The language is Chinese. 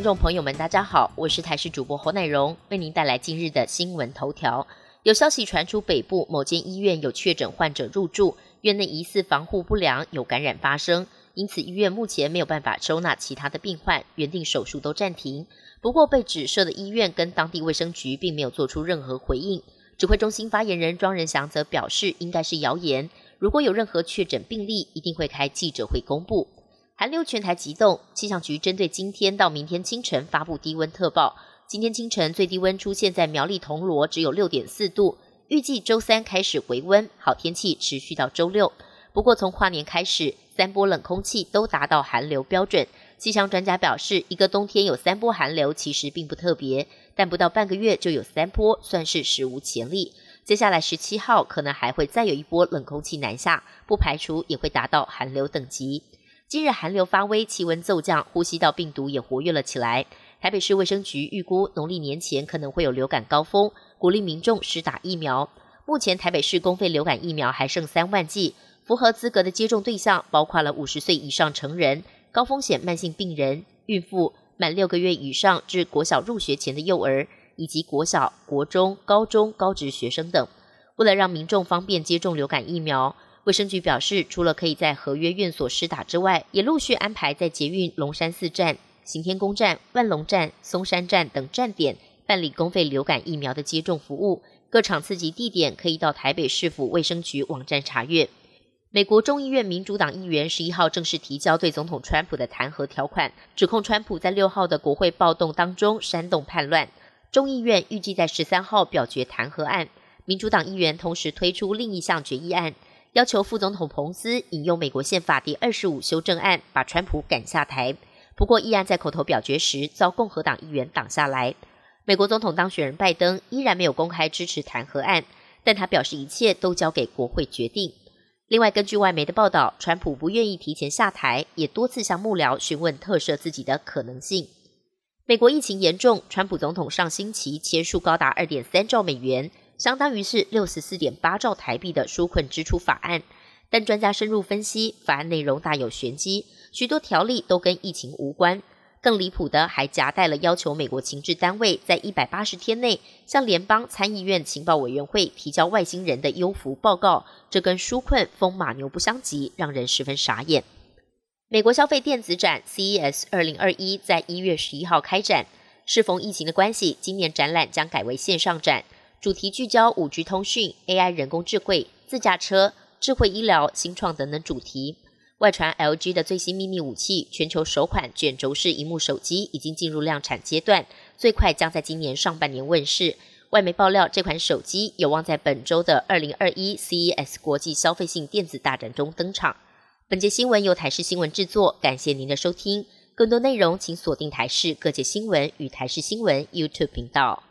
听众朋友们，大家好，我是台视主播侯乃荣，为您带来今日的新闻头条。有消息传出，北部某间医院有确诊患者入住，院内疑似防护不良，有感染发生，因此医院目前没有办法收纳其他的病患，原定手术都暂停。不过被指涉的医院跟当地卫生局并没有做出任何回应。指挥中心发言人庄仁祥则表示，应该是谣言。如果有任何确诊病例，一定会开记者会公布。寒流全台急冻，气象局针对今天到明天清晨发布低温特报。今天清晨最低温出现在苗栗铜锣，只有六点四度。预计周三开始回温，好天气持续到周六。不过从跨年开始，三波冷空气都达到寒流标准。气象专家表示，一个冬天有三波寒流其实并不特别，但不到半个月就有三波，算是史无前例。接下来十七号可能还会再有一波冷空气南下，不排除也会达到寒流等级。今日寒流发威，气温骤降，呼吸道病毒也活跃了起来。台北市卫生局预估，农历年前可能会有流感高峰，鼓励民众施打疫苗。目前台北市公费流感疫苗还剩三万剂，符合资格的接种对象包括了五十岁以上成人、高风险慢性病人、孕妇、满六个月以上至国小入学前的幼儿，以及国小、国中、高中、高职学生等。为了让民众方便接种流感疫苗。卫生局表示，除了可以在合约院所施打之外，也陆续安排在捷运龙山寺站、行天宫站、万隆站、松山站等站点办理公费流感疫苗的接种服务。各场次及地点可以到台北市府卫生局网站查阅。美国众议院民主党议员十一号正式提交对总统川普的弹劾条款，指控川普在六号的国会暴动当中煽动叛乱。众议院预计在十三号表决弹劾案。民主党议员同时推出另一项决议案。要求副总统彭斯引用美国宪法第二十五修正案，把川普赶下台。不过，议案在口头表决时遭共和党议员挡下来。美国总统当选人拜登依然没有公开支持弹劾案，但他表示一切都交给国会决定。另外，根据外媒的报道，川普不愿意提前下台，也多次向幕僚询问特赦自己的可能性。美国疫情严重，川普总统上星期签署高达二点三兆美元。相当于是六十四点八兆台币的纾困支出法案，但专家深入分析，法案内容大有玄机，许多条例都跟疫情无关。更离谱的，还夹带了要求美国情治单位在一百八十天内向联邦参议院情报委员会提交外星人的优福报告，这跟纾困风马牛不相及，让人十分傻眼。美国消费电子展 CES 二零二一在一月十一号开展，适逢疫情的关系，今年展览将改为线上展。主题聚焦五 G 通讯、AI、人工智慧、自驾车、智慧医疗、新创等等主题。外传 LG 的最新秘密武器——全球首款卷轴式荧幕手机已经进入量产阶段，最快将在今年上半年问世。外媒爆料，这款手机有望在本周的二零二一 CES 国际消费性电子大展中登场。本节新闻由台视新闻制作，感谢您的收听。更多内容请锁定台视各界新闻与台视新闻 YouTube 频道。